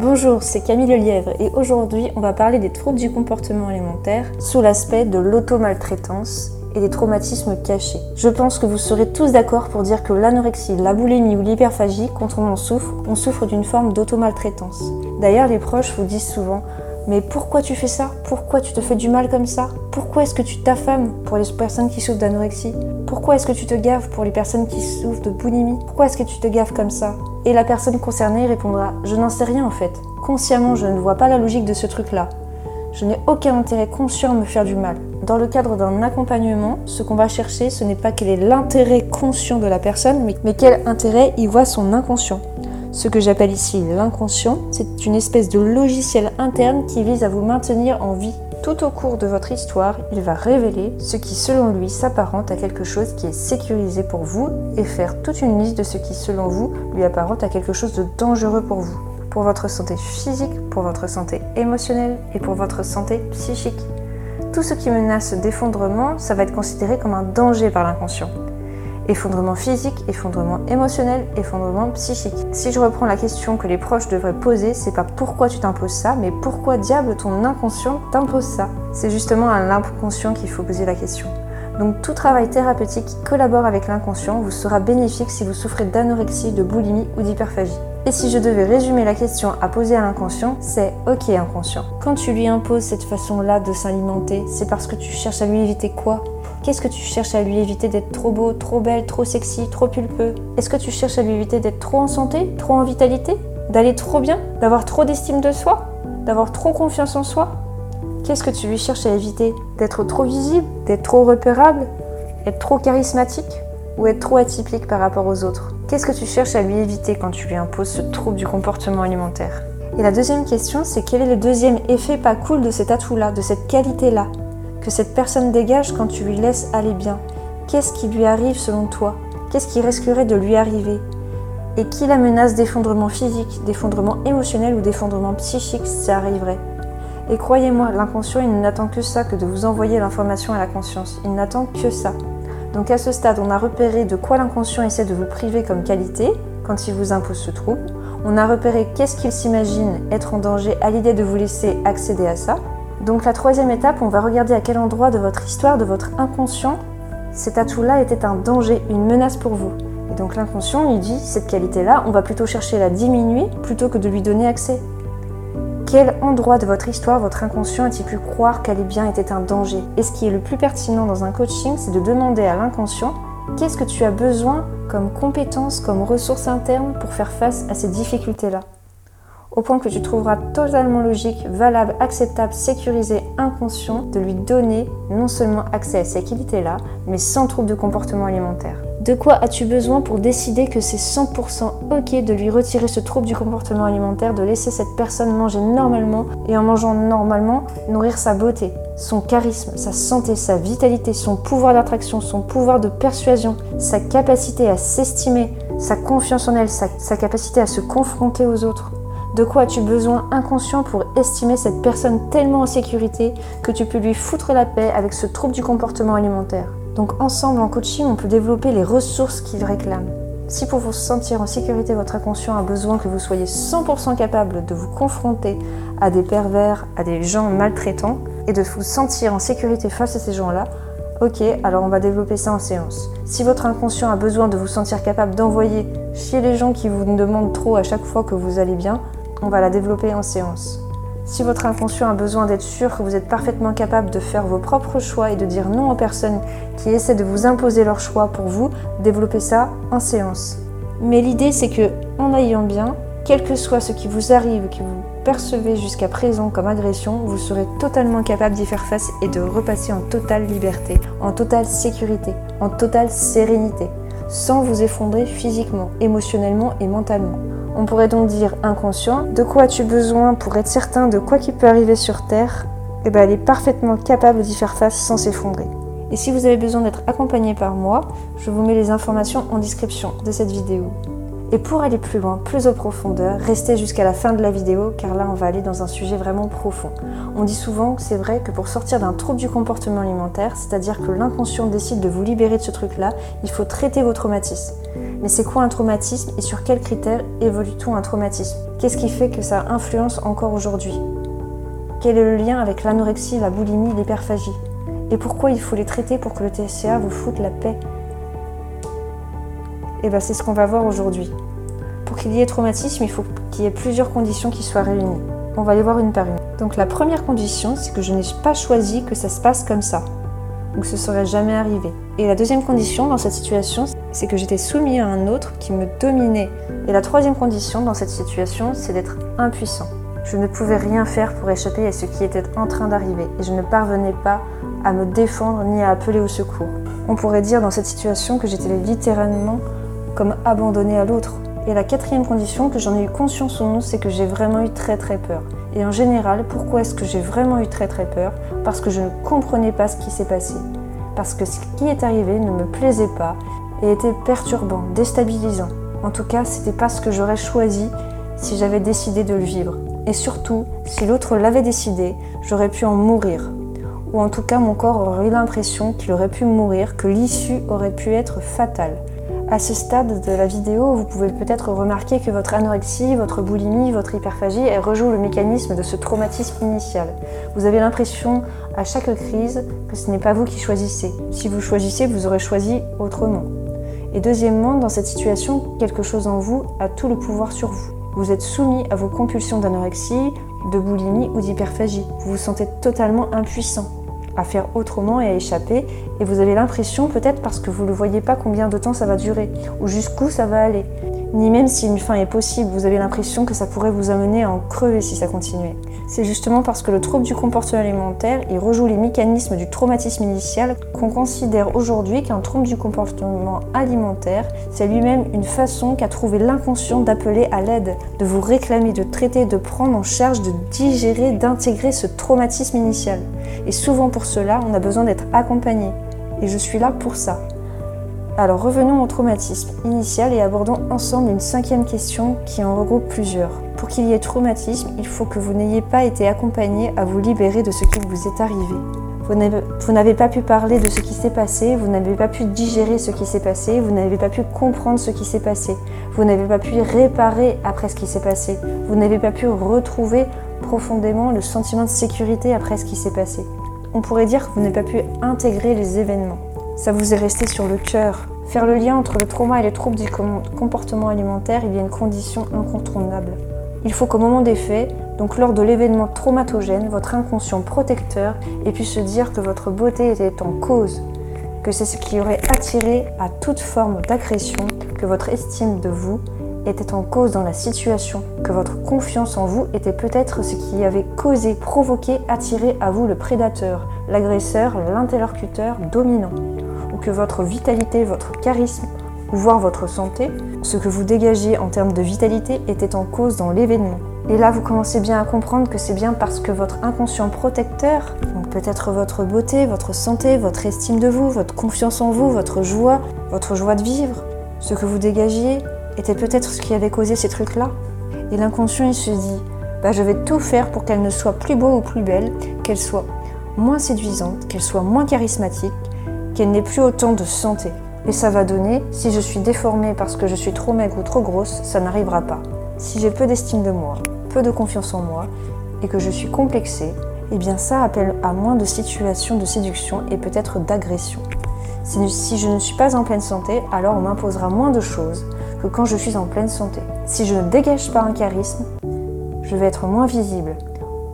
Bonjour, c'est Camille Lièvre et aujourd'hui on va parler des troubles du comportement alimentaire sous l'aspect de l'automaltraitance et des traumatismes cachés. Je pense que vous serez tous d'accord pour dire que l'anorexie, la boulimie ou l'hyperphagie, quand on en souffre, on souffre d'une forme d'automaltraitance. D'ailleurs, les proches vous disent souvent mais pourquoi tu fais ça? Pourquoi tu te fais du mal comme ça? Pourquoi est-ce que tu t'affames pour les personnes qui souffrent d'anorexie? Pourquoi est-ce que tu te gaves pour les personnes qui souffrent de boulimie? Pourquoi est-ce que tu te gaves comme ça? Et la personne concernée répondra Je n'en sais rien en fait. Consciemment, je ne vois pas la logique de ce truc-là. Je n'ai aucun intérêt conscient à me faire du mal. Dans le cadre d'un accompagnement, ce qu'on va chercher, ce n'est pas quel est l'intérêt conscient de la personne, mais, quel intérêt y voit son inconscient. Ce que j'appelle ici l'inconscient, c'est une espèce de logiciel interne qui vise à vous maintenir en vie. Tout au cours de votre histoire, il va révéler ce qui selon lui s'apparente à quelque chose qui est sécurisé pour vous et faire toute une liste de ce qui selon vous lui apparente à quelque chose de dangereux pour vous. Pour votre santé physique, pour votre santé émotionnelle et pour votre santé psychique. Tout ce qui menace d'effondrement, ça va être considéré comme un danger par l'inconscient. Effondrement physique, effondrement émotionnel, effondrement psychique. Si je reprends la question que les proches devraient poser, c'est pas pourquoi tu t'imposes ça, mais pourquoi diable ton inconscient t'impose ça? C'est justement à l'inconscient qu'il faut poser la question. Donc tout travail thérapeutique qui collabore avec l'inconscient vous sera bénéfique si vous souffrez d'anorexie, de boulimie ou d'hyperphagie. Et si je devais résumer la question à poser à l'inconscient, c'est OK inconscient. Quand tu lui imposes cette façon-là de s'alimenter, c'est parce que tu cherches à lui éviter quoi? Qu'est-ce que tu cherches à lui éviter d'être trop beau, trop belle, trop sexy, trop pulpeux Est-ce que tu cherches à lui éviter d'être trop en santé, trop en vitalité D'aller trop bien D'avoir trop d'estime de soi D'avoir trop confiance en soi Qu'est-ce que tu lui cherches à éviter D'être trop visible D'être trop repérable Être trop charismatique Ou être trop atypique par rapport aux autres Qu'est-ce que tu cherches à lui éviter quand tu lui imposes ce trouble du comportement alimentaire Et la deuxième question, c'est quel est le deuxième effet pas cool de cet atout-là, de cette qualité-là que cette personne dégage quand tu lui laisses aller bien Qu'est-ce qui lui arrive selon toi? Qu'est-ce qui risquerait de lui arriver? Et qui la menace d'effondrement physique, d'effondrement émotionnel ou d'effondrement psychique si ça arriverait? Et croyez-moi, l'inconscient, il n'attend que ça, que de vous envoyer l'information à la conscience. Il n'attend que ça. Donc à ce stade, on a repéré de quoi l'inconscient essaie de vous priver comme qualité quand il vous impose ce trouble. On a repéré qu'est-ce qu'il s'imagine être en danger à l'idée de vous laisser accéder à ça. Donc la troisième étape, on va regarder à quel endroit de votre histoire, de votre inconscient, cet atout-là était un danger, une menace pour vous. Et donc l'inconscient lui dit, cette qualité-là, on va plutôt chercher à la diminuer plutôt que de lui donner accès. Quel endroit de votre histoire votre inconscient a-t-il pu croire qu'aller bien était un danger? Et ce qui est le plus pertinent dans un coaching, c'est de demander à l'inconscient qu'est-ce que tu as besoin comme compétence, comme ressource interne pour faire face à ces difficultés-là? Au point que tu trouveras totalement logique, valable, acceptable, sécurisé, inconscient de lui donner non seulement accès à ces qualités-là, mais sans trouble de comportement alimentaire. De quoi as-tu besoin pour décider que c'est 100% ok de lui retirer ce trouble du comportement alimentaire, de laisser cette personne manger normalement et en mangeant normalement, nourrir sa beauté, son charisme, sa santé, sa vitalité, son pouvoir d'attraction, son pouvoir de persuasion, sa capacité à s'estimer, sa confiance en elle, sa, sa capacité à se confronter aux autres? De quoi as-tu besoin inconscient pour estimer cette personne tellement en sécurité que tu peux lui foutre la paix avec ce trouble du comportement alimentaire? Donc ensemble en coaching, on peut développer les ressources qu'il réclame. Si pour vous sentir en sécurité, votre inconscient a besoin que vous soyez 100% capable de vous confronter à des pervers, à des gens maltraitants, et de vous sentir en sécurité face à ces gens-là, ok, alors on va développer ça en séance. Si votre inconscient a besoin de vous sentir capable d'envoyer chez les gens qui vous demandent trop à chaque fois que vous allez bien, on va la développer en séance. Si votre inconscient a besoin d'être sûr que vous êtes parfaitement capable de faire vos propres choix et de dire non aux personnes qui essaient de vous imposer leur choix pour vous, développez ça en séance. Mais l'idée c'est que, en ayant bien, quel que soit ce qui vous arrive, que vous percevez jusqu'à présent comme agression, vous serez totalement capable d'y faire face et de repasser en totale liberté, en totale sécurité, en totale sérénité, sans vous effondrer physiquement, émotionnellement et mentalement. On pourrait donc dire inconscient. De quoi as-tu besoin pour être certain de quoi qui peut arriver sur Terre? Eh bien, elle est parfaitement capable d'y faire face sans s'effondrer. Et si vous avez besoin d'être accompagné par moi, je vous mets les informations en description de cette vidéo. Et pour aller plus loin, plus en profondeur, restez jusqu'à la fin de la vidéo car là on va aller dans un sujet vraiment profond. On dit souvent que c'est vrai que pour sortir d'un trouble du comportement alimentaire, c'est-à-dire que l'inconscient décide de vous libérer de ce truc-là, il faut traiter vos traumatismes. Mais c'est quoi un traumatisme et sur quels critères évolue-t-on un traumatisme? Qu'est-ce qui fait que ça influence encore aujourd'hui? Quel est le lien avec l'anorexie, la boulimie, l'hyperphagie? Et pourquoi il faut les traiter pour que le TCA vous foute la paix? Et eh bien c'est ce qu'on va voir aujourd'hui. Pour qu'il y ait traumatisme, il faut qu'il y ait plusieurs conditions qui soient réunies. On va les voir une par une. Donc la première condition, c'est que je n'ai pas choisi que ça se passe comme ça. Donc ce serait jamais arrivé. Et la deuxième condition dans cette situation, c'est que j'étais soumis à un autre qui me dominait. Et la troisième condition dans cette situation, c'est d'être impuissant. Je ne pouvais rien faire pour échapper à ce qui était en train d'arriver et je ne parvenais pas à me défendre ni à appeler au secours. On pourrait dire dans cette situation que j'étais littéralement comme abandonné à l'autre. Et la quatrième condition que j'en ai eu conscience ou non, c'est que j'ai vraiment eu très très peur. Et en général, pourquoi est-ce que j'ai vraiment eu très très peur? Parce que je ne comprenais pas ce qui s'est passé. Parce que ce qui est arrivé ne me plaisait pas et était perturbant, déstabilisant. En tout cas, c'était pas ce que j'aurais choisi si j'avais décidé de le vivre. Et surtout, si l'autre l'avait décidé, j'aurais pu en mourir. Ou en tout cas, mon corps aurait eu l'impression qu'il aurait pu mourir, que l'issue aurait pu être fatale. À ce stade de la vidéo, vous pouvez peut-être remarquer que votre anorexie, votre boulimie, votre hyperphagie, elle rejoue le mécanisme de ce traumatisme initial. Vous avez l'impression à chaque crise que ce n'est pas vous qui choisissez. Si vous choisissez, vous aurez choisi autrement. Et deuxièmement, dans cette situation, quelque chose en vous a tout le pouvoir sur vous. Vous êtes soumis à vos compulsions d'anorexie, de boulimie ou d'hyperphagie. Vous vous sentez totalement impuissant à faire autrement et à échapper, et vous avez l'impression, peut-être parce que vous ne voyez pas combien de temps ça va durer, ou jusqu'où ça va aller, ni même si une fin est possible, vous avez l'impression que ça pourrait vous amener à en crever si ça continuait. C'est justement parce que le trouble du comportement alimentaire il rejoue les mécanismes du traumatisme initial qu'on considère aujourd'hui qu'un trouble du comportement alimentaire, c'est lui-même une façon qu'a trouvé l'inconscient d'appeler à l'aide, de vous réclamer, de traiter, de prendre en charge, de digérer, d'intégrer ce traumatisme initial. Et souvent pour cela, on a besoin d'être accompagné. Et je suis là pour ça. Alors revenons au traumatisme initial et abordons ensemble une cinquième question qui en regroupe plusieurs. Pour qu'il y ait traumatisme, il faut que vous n'ayez pas été accompagné à vous libérer de ce qui vous est arrivé. Vous n'avez pas pu parler de ce qui s'est passé, vous n'avez pas pu digérer ce qui s'est passé, vous n'avez pas pu comprendre ce qui s'est passé, vous n'avez pas pu réparer après ce qui s'est passé, vous n'avez pas pu retrouver profondément le sentiment de sécurité après ce qui s'est passé. On pourrait dire que vous n'avez pas pu intégrer les événements ça vous est resté sur le cœur. Faire le lien entre le trauma et les troubles du comportement alimentaire, il y a une condition incontournable. Il faut qu'au moment des faits, donc lors de l'événement traumatogène, votre inconscient protecteur ait pu se dire que votre beauté était en cause, que c'est ce qui aurait attiré à toute forme d'agression, que votre estime de vous était en cause dans la situation, que votre confiance en vous était peut-être ce qui avait causé, provoqué, attiré à vous le prédateur, l'agresseur, l'interlocuteur dominant que votre vitalité, votre charisme, ou voire votre santé, ce que vous dégagez en termes de vitalité était en cause dans l'événement. Et là, vous commencez bien à comprendre que c'est bien parce que votre inconscient protecteur, donc peut-être votre beauté, votre santé, votre estime de vous, votre confiance en vous, votre joie, votre joie de vivre, ce que vous dégagiez, était peut-être ce qui avait causé ces trucs-là. Et l'inconscient, il se dit, bah, je vais tout faire pour qu'elle ne soit plus beau ou plus belle, qu'elle soit moins séduisante, qu'elle soit moins charismatique, qu'elle n'ait plus autant de santé. Et ça va donner, si je suis déformée parce que je suis trop maigre ou trop grosse, ça n'arrivera pas. Si j'ai peu d'estime de moi, peu de confiance en moi, et que je suis complexée, eh bien ça appelle à moins de situations de séduction et peut-être d'agression. Si je ne suis pas en pleine santé, alors on m'imposera moins de choses que quand je suis en pleine santé. Si je ne dégage pas un charisme, je vais être moins visible,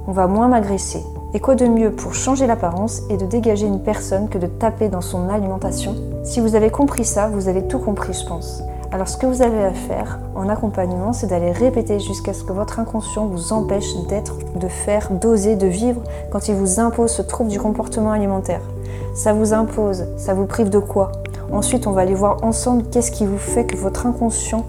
on va moins m'agresser, et quoi de mieux pour changer l'apparence et de dégager une personne que de taper dans son alimentation Si vous avez compris ça, vous avez tout compris, je pense. Alors ce que vous avez à faire en accompagnement, c'est d'aller répéter jusqu'à ce que votre inconscient vous empêche d'être, de faire, d'oser, de vivre quand il vous impose ce trouble du comportement alimentaire. Ça vous impose, ça vous prive de quoi Ensuite, on va aller voir ensemble qu'est-ce qui vous fait que votre inconscient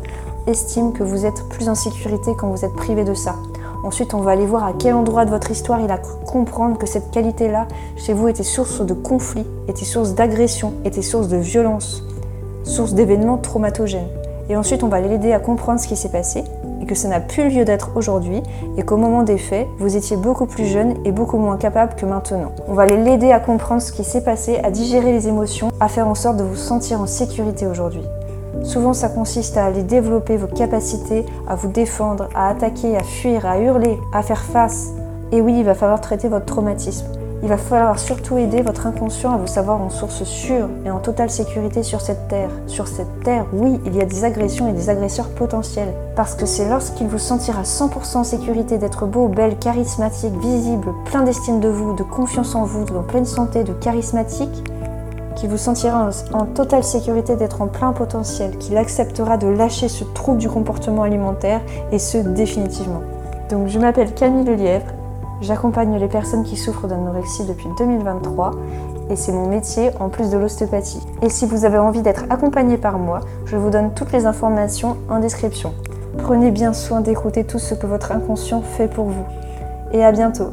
estime que vous êtes plus en sécurité quand vous êtes privé de ça. Ensuite, on va aller voir à quel endroit de votre histoire il a cru comprendre que cette qualité-là, chez vous, était source de conflit, était source d'agression, était source de violence, source d'événements traumatogènes. Et ensuite, on va l'aider à comprendre ce qui s'est passé et que ça n'a plus lieu d'être aujourd'hui et qu'au moment des faits, vous étiez beaucoup plus jeune et beaucoup moins capable que maintenant. On va l'aider à comprendre ce qui s'est passé, à digérer les émotions, à faire en sorte de vous sentir en sécurité aujourd'hui. Souvent, ça consiste à aller développer vos capacités, à vous défendre, à attaquer, à fuir, à hurler, à faire face. Et oui, il va falloir traiter votre traumatisme. Il va falloir surtout aider votre inconscient à vous savoir en source sûre et en totale sécurité sur cette terre. Sur cette terre, oui, il y a des agressions et des agresseurs potentiels. Parce que c'est lorsqu'il vous sentira 100% en sécurité d'être beau, belle, charismatique, visible, plein d'estime de vous, de confiance en vous, en pleine santé, de charismatique, qu'il vous sentira en, totale sécurité d'être en plein potentiel, qu'il acceptera de lâcher ce trouble du comportement alimentaire et ce définitivement. Donc je m'appelle Camille Lelièvre, j'accompagne les personnes qui souffrent d'anorexie depuis 2023 et c'est mon métier en plus de l'ostéopathie. Et si vous avez envie d'être accompagné par moi, je vous donne toutes les informations en description. Prenez bien soin d'écouter tout ce que votre inconscient fait pour vous. Et à bientôt